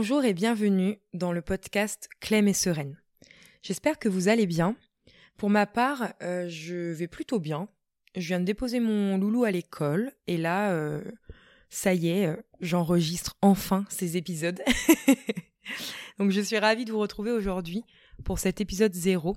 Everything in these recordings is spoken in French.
Bonjour et bienvenue dans le podcast Clem et Sereine. J'espère que vous allez bien. Pour ma part, euh, je vais plutôt bien. Je viens de déposer mon loulou à l'école et là, euh, ça y est, euh, j'enregistre enfin ces épisodes. Donc je suis ravie de vous retrouver aujourd'hui pour cet épisode zéro,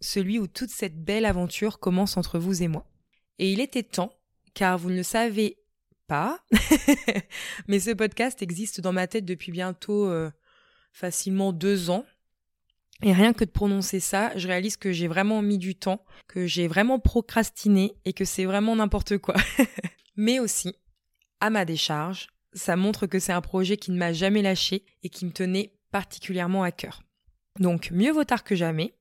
celui où toute cette belle aventure commence entre vous et moi. Et il était temps, car vous ne le savez pas, mais ce podcast existe dans ma tête depuis bientôt euh, facilement deux ans. Et rien que de prononcer ça, je réalise que j'ai vraiment mis du temps, que j'ai vraiment procrastiné et que c'est vraiment n'importe quoi. mais aussi, à ma décharge, ça montre que c'est un projet qui ne m'a jamais lâché et qui me tenait particulièrement à cœur. Donc mieux vaut tard que jamais.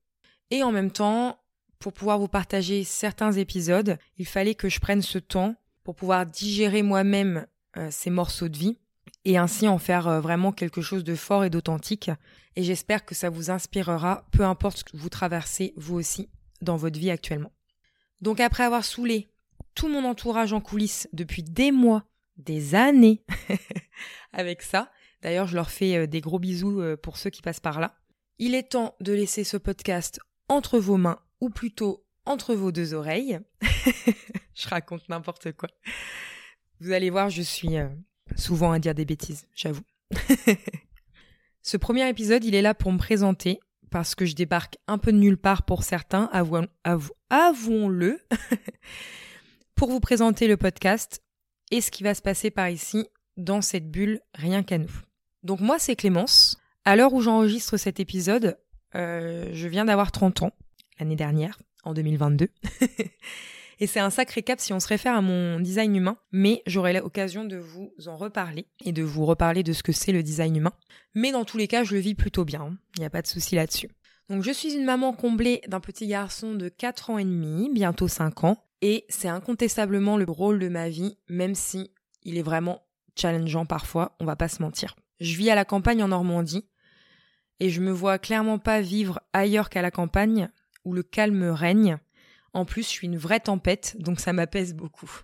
Et en même temps, pour pouvoir vous partager certains épisodes, il fallait que je prenne ce temps pour pouvoir digérer moi-même euh, ces morceaux de vie et ainsi en faire euh, vraiment quelque chose de fort et d'authentique. Et j'espère que ça vous inspirera, peu importe ce que vous traversez vous aussi dans votre vie actuellement. Donc après avoir saoulé tout mon entourage en coulisses depuis des mois, des années avec ça, d'ailleurs je leur fais euh, des gros bisous pour ceux qui passent par là, il est temps de laisser ce podcast entre vos mains, ou plutôt entre vos deux oreilles. je raconte n'importe quoi. Vous allez voir, je suis euh, souvent à dire des bêtises, j'avoue. ce premier épisode, il est là pour me présenter, parce que je débarque un peu de nulle part pour certains, avouons, avouons-le, pour vous présenter le podcast et ce qui va se passer par ici, dans cette bulle, rien qu'à nous. Donc moi, c'est Clémence. À l'heure où j'enregistre cet épisode, euh, je viens d'avoir 30 ans, l'année dernière, en 2022. et c'est un sacré cap si on se réfère à mon design humain, mais j'aurai l'occasion de vous en reparler et de vous reparler de ce que c'est le design humain. Mais dans tous les cas, je le vis plutôt bien, hein. il n'y a pas de souci là-dessus. Donc je suis une maman comblée d'un petit garçon de 4 ans et demi, bientôt 5 ans, et c'est incontestablement le rôle de ma vie, même si il est vraiment challengeant parfois, on va pas se mentir. Je vis à la campagne en Normandie, et je me vois clairement pas vivre ailleurs qu'à la campagne, où le calme règne. En plus, je suis une vraie tempête, donc ça m'apaise beaucoup.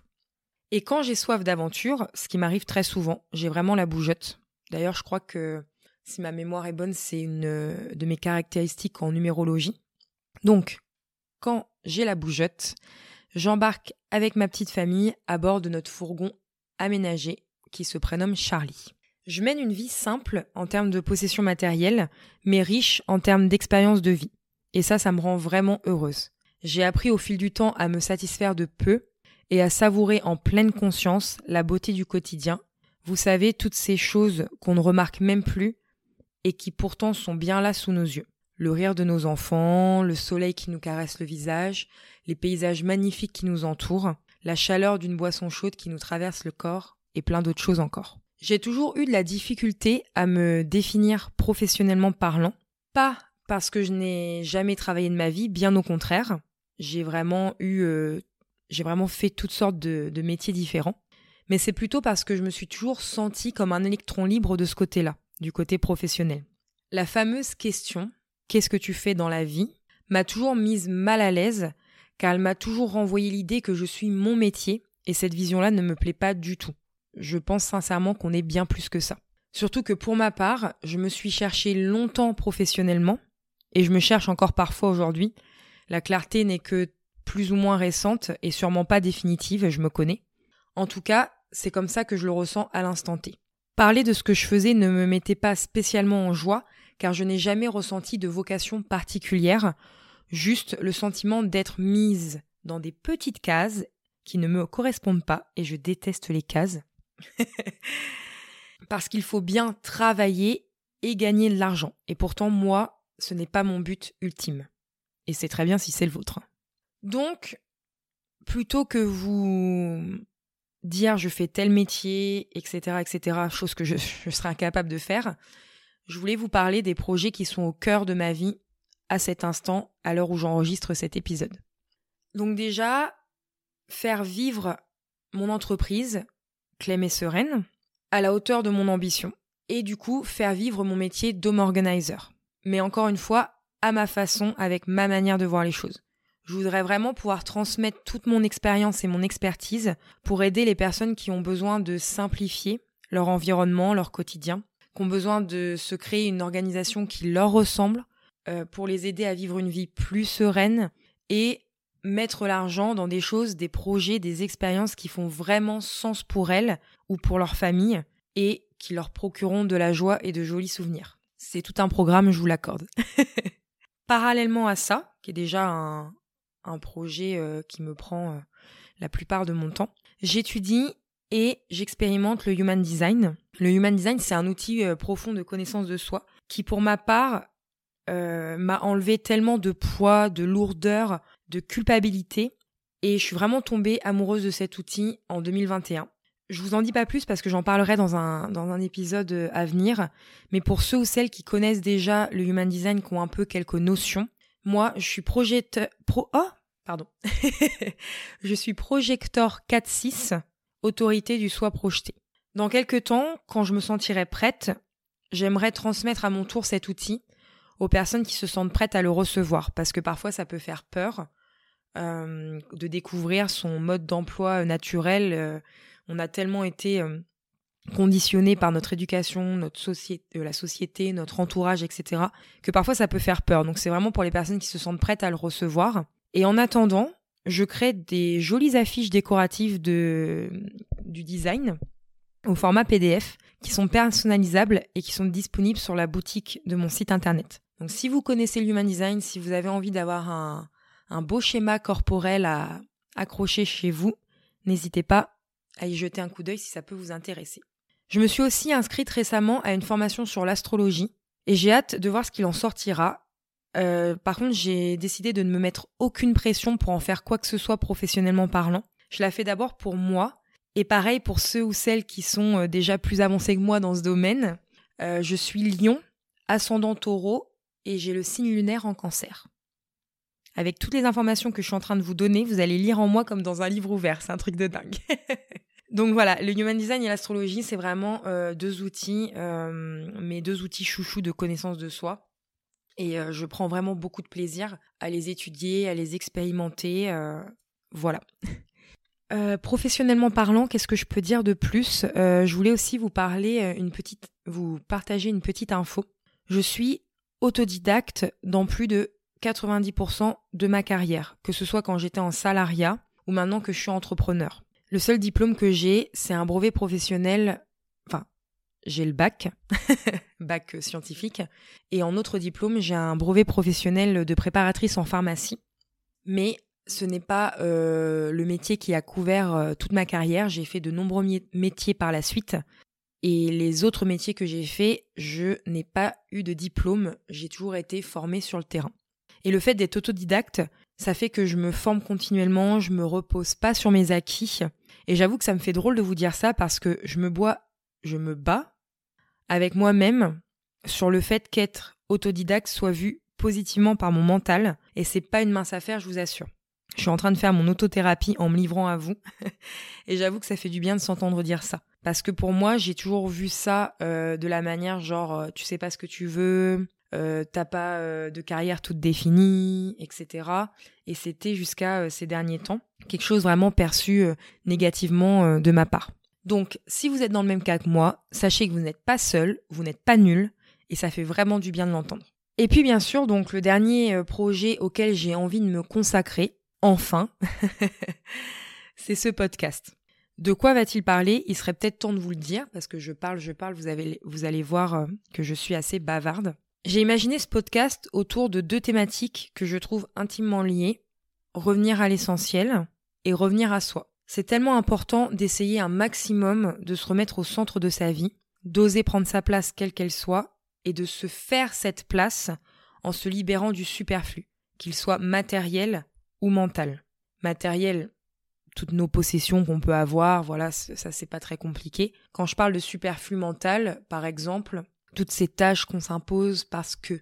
Et quand j'ai soif d'aventure, ce qui m'arrive très souvent, j'ai vraiment la bougeotte. D'ailleurs, je crois que si ma mémoire est bonne, c'est une de mes caractéristiques en numérologie. Donc, quand j'ai la bougeotte, j'embarque avec ma petite famille à bord de notre fourgon aménagé qui se prénomme Charlie. Je mène une vie simple en termes de possession matérielle, mais riche en termes d'expérience de vie. Et ça, ça me rend vraiment heureuse. J'ai appris au fil du temps à me satisfaire de peu et à savourer en pleine conscience la beauté du quotidien. Vous savez, toutes ces choses qu'on ne remarque même plus et qui pourtant sont bien là sous nos yeux. Le rire de nos enfants, le soleil qui nous caresse le visage, les paysages magnifiques qui nous entourent, la chaleur d'une boisson chaude qui nous traverse le corps et plein d'autres choses encore. J'ai toujours eu de la difficulté à me définir professionnellement parlant. Pas parce que je n'ai jamais travaillé de ma vie, bien au contraire. J'ai vraiment eu, euh, j'ai vraiment fait toutes sortes de, de métiers différents. Mais c'est plutôt parce que je me suis toujours sentie comme un électron libre de ce côté-là, du côté professionnel. La fameuse question Qu'est-ce que tu fais dans la vie? m'a toujours mise mal à l'aise, car elle m'a toujours renvoyé l'idée que je suis mon métier, et cette vision-là ne me plaît pas du tout je pense sincèrement qu'on est bien plus que ça. Surtout que pour ma part, je me suis cherché longtemps professionnellement, et je me cherche encore parfois aujourd'hui. La clarté n'est que plus ou moins récente et sûrement pas définitive, je me connais. En tout cas, c'est comme ça que je le ressens à l'instant T. Parler de ce que je faisais ne me mettait pas spécialement en joie, car je n'ai jamais ressenti de vocation particulière, juste le sentiment d'être mise dans des petites cases qui ne me correspondent pas, et je déteste les cases. Parce qu'il faut bien travailler et gagner de l'argent. Et pourtant, moi, ce n'est pas mon but ultime. Et c'est très bien si c'est le vôtre. Donc, plutôt que vous dire je fais tel métier, etc., etc., chose que je, serais incapable de faire, je voulais vous parler des projets qui sont au cœur de ma vie à cet instant, à l'heure où j'enregistre cet épisode. Donc déjà, faire vivre mon entreprise, Clem et sereine, à la hauteur de mon ambition, et du coup faire vivre mon métier d'home organizer. Mais encore une fois, à ma façon, avec ma manière de voir les choses. Je voudrais vraiment pouvoir transmettre toute mon expérience et mon expertise pour aider les personnes qui ont besoin de simplifier leur environnement, leur quotidien, qui ont besoin de se créer une organisation qui leur ressemble euh, pour les aider à vivre une vie plus sereine et mettre l'argent dans des choses, des projets, des expériences qui font vraiment sens pour elles ou pour leur famille et qui leur procureront de la joie et de jolis souvenirs. C'est tout un programme, je vous l'accorde. Parallèlement à ça, qui est déjà un, un projet euh, qui me prend euh, la plupart de mon temps, j'étudie et j'expérimente le Human Design. Le Human Design, c'est un outil euh, profond de connaissance de soi qui, pour ma part, m'a enlevé tellement de poids, de lourdeur, de culpabilité. Et je suis vraiment tombée amoureuse de cet outil en 2021. Je vous en dis pas plus parce que j'en parlerai dans un, dans un épisode à venir. Mais pour ceux ou celles qui connaissent déjà le Human Design, qui ont un peu quelques notions, moi, je suis projecteur... Pro... Oh je suis projecteur 4-6, autorité du soi projeté. Dans quelques temps, quand je me sentirai prête, j'aimerais transmettre à mon tour cet outil aux personnes qui se sentent prêtes à le recevoir, parce que parfois ça peut faire peur euh, de découvrir son mode d'emploi naturel. Euh, on a tellement été euh, conditionné par notre éducation, notre société, la société, notre entourage, etc., que parfois ça peut faire peur. Donc c'est vraiment pour les personnes qui se sentent prêtes à le recevoir. Et en attendant, je crée des jolies affiches décoratives du design au format PDF qui sont personnalisables et qui sont disponibles sur la boutique de mon site internet. Donc si vous connaissez l'human design, si vous avez envie d'avoir un, un beau schéma corporel à accrocher chez vous, n'hésitez pas à y jeter un coup d'œil si ça peut vous intéresser. Je me suis aussi inscrite récemment à une formation sur l'astrologie et j'ai hâte de voir ce qu'il en sortira. Euh, par contre, j'ai décidé de ne me mettre aucune pression pour en faire quoi que ce soit professionnellement parlant. Je la fais d'abord pour moi et pareil pour ceux ou celles qui sont euh, déjà plus avancés que moi dans ce domaine. Euh, je suis lion, ascendant taureau et j'ai le signe lunaire en cancer. Avec toutes les informations que je suis en train de vous donner, vous allez lire en moi comme dans un livre ouvert. C'est un truc de dingue. Donc voilà, le human design et l'astrologie, c'est vraiment euh, deux outils, euh, mes deux outils chouchous de connaissance de soi. Et euh, je prends vraiment beaucoup de plaisir à les étudier, à les expérimenter. voilà. professionnellement parlant, qu'est-ce que je peux dire de plus? Je voulais aussi vous parler une petite, vous partager une petite info. Je suis autodidacte dans plus de 90% de ma carrière, que ce soit quand j'étais en salariat ou maintenant que je suis entrepreneur. Le seul diplôme que j'ai, c'est un brevet professionnel. Enfin, j'ai le bac, bac scientifique. Et en autre diplôme, j'ai un brevet professionnel de préparatrice en pharmacie. Mais ce n'est pas euh, le métier qui a couvert euh, toute ma carrière. J'ai fait de nombreux métiers par la suite. Et les autres métiers que j'ai faits, je n'ai pas eu de diplôme. J'ai toujours été formée sur le terrain. Et le fait d'être autodidacte, ça fait que je me forme continuellement, je me repose pas sur mes acquis. Et j'avoue que ça me fait drôle de vous dire ça parce que je me bois, je me bats avec moi-même sur le fait qu'être autodidacte soit vu positivement par mon mental et c'est pas une mince affaire, je vous assure. Je suis en train de faire mon autothérapie en me livrant à vous et j'avoue que ça fait du bien de s'entendre dire ça parce que pour moi, j'ai toujours vu ça euh, de la manière genre euh, tu sais pas ce que tu veux, euh, t'as pas euh, de carrière toute définie, etc. Et c'était jusqu'à euh, ces derniers temps quelque chose vraiment perçu négativement de ma part. Donc, si vous êtes dans le même cas que moi, sachez que vous n'êtes pas seul, vous n'êtes pas nul, et ça fait vraiment du bien de l'entendre. Et puis, bien sûr, donc le dernier projet auquel j'ai envie de me consacrer, enfin, c'est ce podcast. De quoi va-t-il parler? Il serait peut-être temps de vous le dire, parce que je parle, je parle, vous, avez, vous allez voir que je suis assez bavarde. J'ai imaginé ce podcast autour de deux thématiques que je trouve intimement liées, revenir à l'essentiel et revenir à soi. C'est tellement important d'essayer un maximum de se remettre au centre de sa vie, d'oser prendre sa place quelle qu'elle soit, et de se faire cette place en se libérant du superflu, qu'il soit matériel ou mental. Matériel, toutes nos possessions qu'on peut avoir, voilà, ça c'est pas très compliqué. Quand je parle de superflu mental, par exemple, toutes ces tâches qu'on s'impose parce que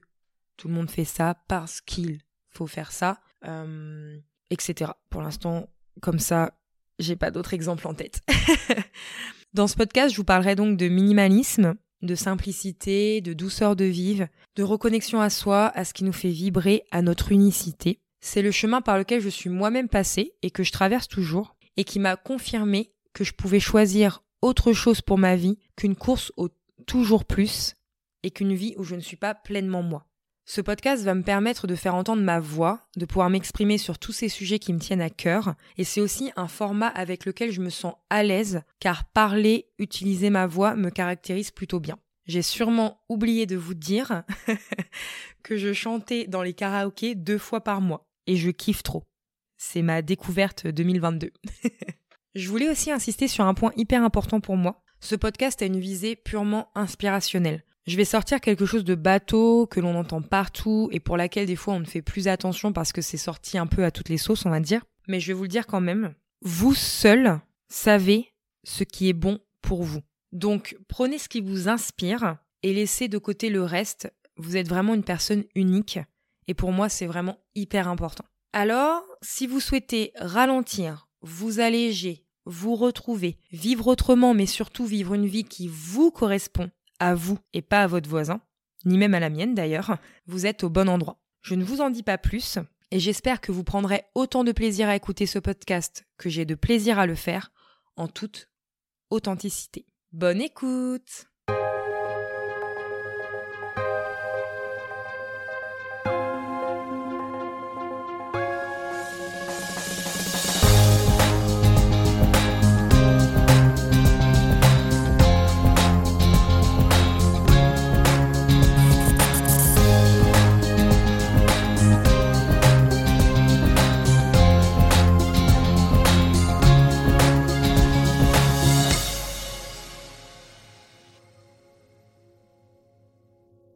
tout le monde fait ça, parce qu'il faut faire ça, euh, etc. Pour l'instant, comme ça, j'ai pas d'autres exemples en tête. Dans ce podcast, je vous parlerai donc de minimalisme, de simplicité, de douceur de vivre, de reconnexion à soi, à ce qui nous fait vibrer, à notre unicité. C'est le chemin par lequel je suis moi-même passée et que je traverse toujours, et qui m'a confirmé que je pouvais choisir autre chose pour ma vie qu'une course au toujours plus et qu'une vie où je ne suis pas pleinement moi. Ce podcast va me permettre de faire entendre ma voix, de pouvoir m'exprimer sur tous ces sujets qui me tiennent à cœur, et c'est aussi un format avec lequel je me sens à l'aise, car parler, utiliser ma voix me caractérise plutôt bien. J'ai sûrement oublié de vous dire que je chantais dans les karaokés deux fois par mois, et je kiffe trop. C'est ma découverte 2022. je voulais aussi insister sur un point hyper important pour moi. Ce podcast a une visée purement inspirationnelle. Je vais sortir quelque chose de bateau, que l'on entend partout et pour laquelle des fois on ne fait plus attention parce que c'est sorti un peu à toutes les sauces, on va dire. Mais je vais vous le dire quand même. Vous seul savez ce qui est bon pour vous. Donc prenez ce qui vous inspire et laissez de côté le reste. Vous êtes vraiment une personne unique et pour moi c'est vraiment hyper important. Alors, si vous souhaitez ralentir, vous alléger, vous retrouver, vivre autrement mais surtout vivre une vie qui vous correspond, à vous et pas à votre voisin, ni même à la mienne d'ailleurs, vous êtes au bon endroit. Je ne vous en dis pas plus, et j'espère que vous prendrez autant de plaisir à écouter ce podcast que j'ai de plaisir à le faire, en toute authenticité. Bonne écoute